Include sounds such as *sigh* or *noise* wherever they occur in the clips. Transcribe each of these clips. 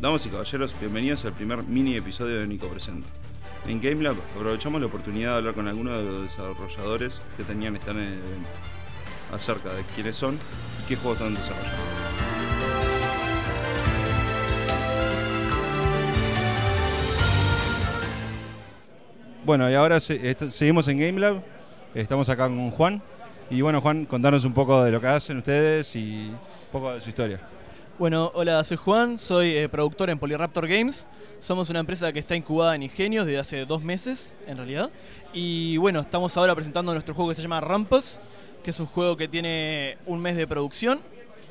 Damas y caballeros, bienvenidos al primer mini episodio de Nico Presenta. En GameLab aprovechamos la oportunidad de hablar con algunos de los desarrolladores que tenían estar en el evento, acerca de quiénes son y qué juegos están desarrollando. Bueno, y ahora seguimos en GameLab, estamos acá con Juan. Y bueno, Juan, contanos un poco de lo que hacen ustedes y un poco de su historia. Bueno, hola, soy Juan, soy eh, productor en Polyraptor Games. Somos una empresa que está incubada en Ingenios desde hace dos meses, en realidad. Y bueno, estamos ahora presentando nuestro juego que se llama Rampus, que es un juego que tiene un mes de producción.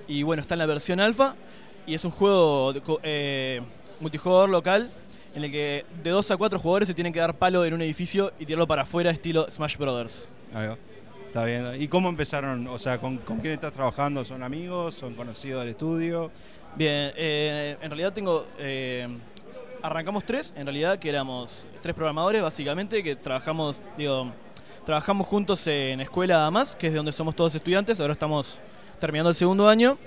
Y bueno, está en la versión alfa. Y es un juego de eh, multijugador local en el que de dos a cuatro jugadores se tienen que dar palo en un edificio y tirarlo para afuera, estilo Smash Brothers. Ahí va. Está bien. ¿Y cómo empezaron? O sea, ¿con, con quién estás trabajando? ¿Son amigos? ¿Son conocidos del estudio? Bien, eh, en realidad tengo. eh, arrancamos tres, en realidad, que éramos tres programadores, básicamente, que trabajamos, digo, trabajamos juntos en Escuela AMAS, que es de donde somos todos estudiantes, ahora estamos terminando el segundo año,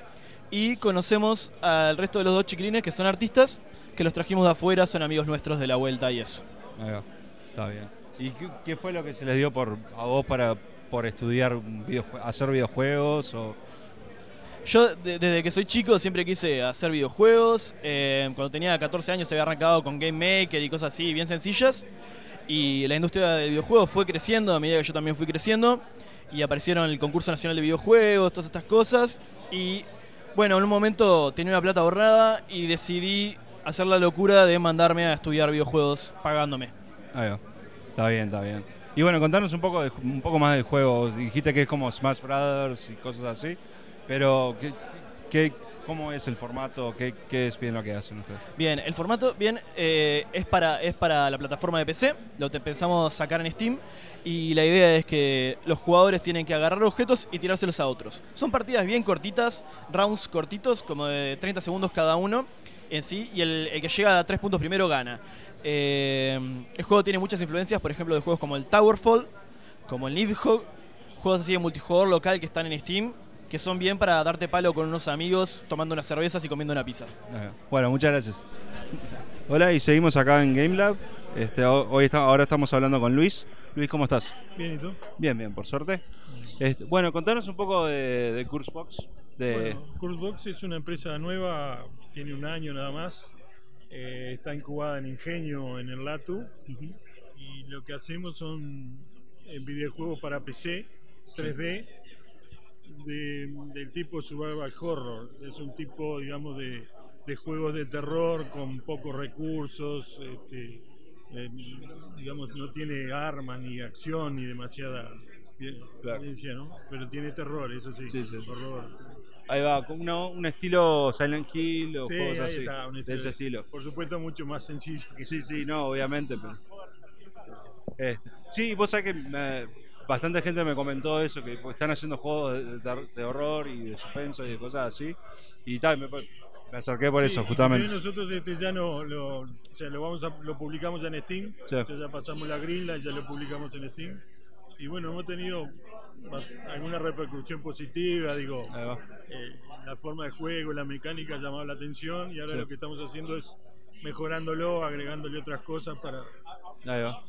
y conocemos al resto de los dos chiquilines que son artistas, que los trajimos de afuera, son amigos nuestros de la vuelta y eso. Ahí va. Está bien. ¿Y qué, qué fue lo que se les dio por, a vos para por estudiar videojue- hacer videojuegos? O, Yo de- desde que soy chico siempre quise hacer videojuegos. eh, cuando tenía 14 años había arrancado con Game Maker y cosas así bien sencillas. Y la industria del videojuego fue creciendo a medida que yo también fui creciendo. Y aparecieron el concurso nacional de videojuegos, todas estas cosas. Y bueno, en un momento tenía una plata ahorrada y decidí hacer la locura de mandarme a estudiar videojuegos pagándome. ahí va. Está bien, está bien. Y bueno, contanos un poco, de- un poco más del juego. Dijiste que es como Smash Brothers y cosas así. Pero, ¿qué, qué, ¿cómo es el formato? ¿Qué, ¿Qué es bien lo que hacen ustedes? Bien, el formato bien eh, es, para, es para la plataforma de PC, lo pensamos sacar en Steam y la idea es que los jugadores tienen que agarrar objetos y tirárselos a otros. Son partidas bien cortitas, rounds cortitos, como de 30 segundos cada uno en sí, y el, el que llega a 3 puntos primero gana. Eh, el juego tiene muchas influencias, por ejemplo, de juegos como el Towerfall, como el Nidhogg, juegos así de multijugador local que están en Steam, que son bien para darte palo con unos amigos, tomando unas cervezas y comiendo una pizza. Bueno, muchas gracias. Hola, y seguimos acá en GameLab. Este, ho- hoy está- ahora estamos hablando con Luis. Luis, ¿cómo estás? Bien, ¿y tú? Bien, bien, por suerte. Este, bueno, contanos un poco de, de Cursebox. Bueno, Cursebox es una empresa nueva, tiene un año nada más. eh, está incubada en Ingenio, en el LATU. Y lo que hacemos son videojuegos para PC, 3D, de- del tipo Survival Horror. Es un tipo, digamos, de, de juegos de terror con pocos recursos. este, eh, digamos, no tiene armas, ni acción, ni demasiada Claro. violencia, ¿no? Pero tiene terror, eso sí. Sí, sí. Horror. Ahí va, con uno- un estilo Silent Hill o Sí, juegos así. está, de ese estilo. Por supuesto, mucho más sencillo que Sí, sí, no, obviamente. Pero... Este, sí, vos sabés que me- bastante gente me comentó eso, que están haciendo juegos de, de- de horror y de suspenso y de cosas así. Y tal, me, me acerqué por Sí, eso, justamente. Nosotros este ya no lo, o sea, lo vamos a, lo publicamos ya en Steam, Sí. o sea, ya pasamos la grilla y ya lo publicamos en Steam. Y bueno, hemos tenido alguna repercusión positiva, digo, eh, la forma de juego, la mecánica ha llamado la atención y ahora Sí. lo que estamos haciendo es mejorándolo, agregándole otras cosas para, para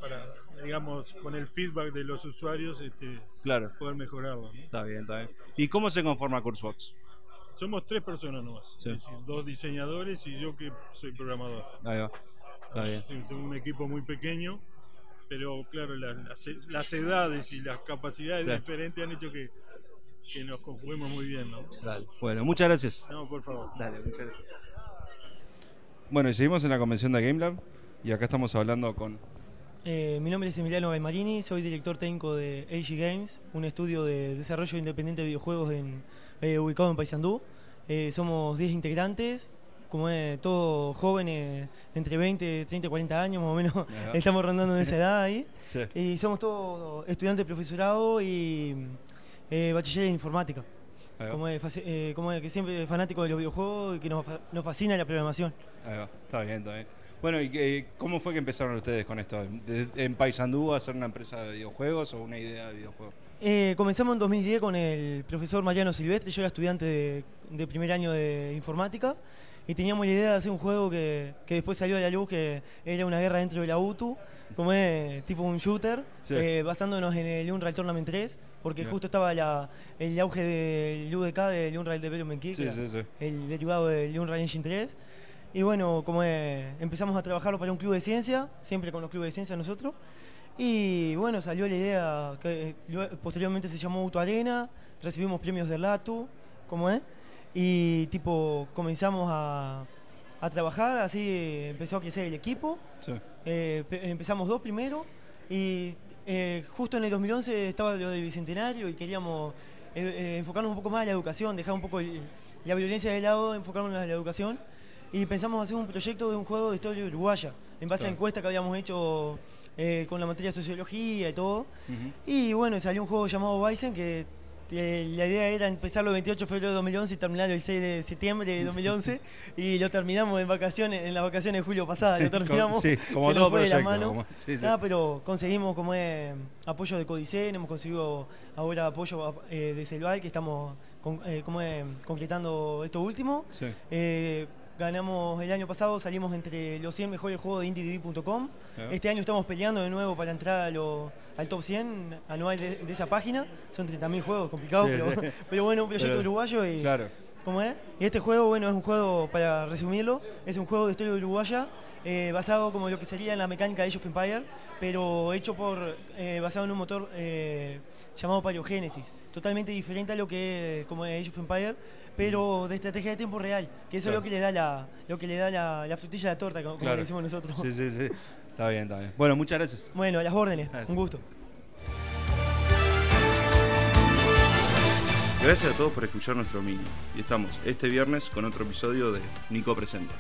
digamos, con el feedback de los usuarios este, claro. poder mejorarlo. ¿no? Está bien, está bien. ¿Y cómo se conforma Cursebox? Somos tres personas nomás, Sí. es decir, dos diseñadores y yo que soy programador. Ahí va. Está bien. Somos un equipo muy pequeño, pero claro, la- las, las edades y las capacidades Sí. diferentes han hecho que, que nos conjuguemos muy bien, ¿no? Dale. Bueno, muchas gracias. No, por favor. Dale, muchas gracias. Bueno, y seguimos en la convención de GameLab y acá estamos hablando con... Eh, mi nombre es Emiliano Gaimarini, soy director técnico de AG Games, un estudio de desarrollo independiente de videojuegos en, eh, ubicado en Paysandú. Eh, somos 10 integrantes, como es, todos jóvenes, entre 20, 30 y 40 años más o menos, *laughs* estamos rondando en esa edad ahí. Sí. Y somos todos estudiantes de profesorado y eh, bachiller en informática. Ahí. Como es, eh, como es que siempre fanático de los videojuegos y que nos, nos fascina la programación. Ahí va. Está bien, está bien. Bueno, ¿y qué- cómo fue que empezaron ustedes con esto? ¿De- ¿En Paysandú a hacer una empresa de videojuegos o una idea de videojuegos? Eh, comenzamos en 2010 con el profesor Mariano Silvestre, yo era estudiante de, de primer año de informática y teníamos la idea de hacer un juego que, que después salió a la luz, que era una guerra dentro de la UTU, como es tipo un shooter, Sí. eh, basándonos en el Unreal Tournament 3, porque Bien. justo estaba la- el auge del UDK, del Unreal Development Kit, Sí, sí, sí. el derivado del Unreal Engine 3. Y bueno, como eh, empezamos a trabajarlo para un club de ciencia, siempre con los clubes de ciencia nosotros. Y bueno, salió la idea que eh, posteriormente se llamó Auto Arena, recibimos premios del LATU, como es, y tipo comenzamos a, a trabajar, así empezó a crecer el equipo. Sí. Eh, pe- empezamos dos primero y eh, justo en el 2011 estaba lo del Bicentenario y queríamos eh, enfocarnos un poco más en la educación, dejar un poco el- la violencia de lado, enfocarnos en la educación y pensamos hacer un proyecto de un juego de historia uruguaya en base a encuesta que habíamos hecho eh, con la materia de sociología y todo. Y bueno, salió un juego llamado Bison que eh, la idea era empezarlo el 28 de febrero de 2011 y terminarlo el 6 de septiembre de 2011 *laughs* y lo terminamos en vacaciones en las vacaciones de julio pasada, lo *laughs* terminamos. Sí, *laughs* como se todo fue de la mano. como- sí, sí. Pero conseguimos como eh, apoyo de Codicen, hemos conseguido ahora apoyo eh, de Celval, que estamos con- eh, como, concretando esto último. Sí. Ganamos el año pasado, salimos entre los 100 mejores juegos de IndieDB.com. Ah. Este año estamos peleando de nuevo para entrar a lo- al top 100 anual de, de esa página. Son 30.000 juegos, complicado, Sí, pero, sí. *laughs* pero bueno, un proyecto Pero- uruguayo y Claro. ¿Cómo es? Y este juego, bueno, es un juego, para resumirlo, es un juego de historia uruguaya, eh, basado como lo que sería en la mecánica de Age of Empire, pero hecho por, eh, basado en un motor eh, llamado Paleogénesis, totalmente diferente a lo que es como es Age of Empire, pero de estrategia de tiempo real, que eso Claro. es lo que le da la, lo que le da la, la frutilla a la torta, como, Claro. le decimos nosotros. Sí, sí, sí. Está bien, está bien. Bueno, muchas gracias. Bueno, a las órdenes, un gusto. Gracias a todos por escuchar nuestro mini. Y estamos este viernes con otro episodio de Nico Presenta.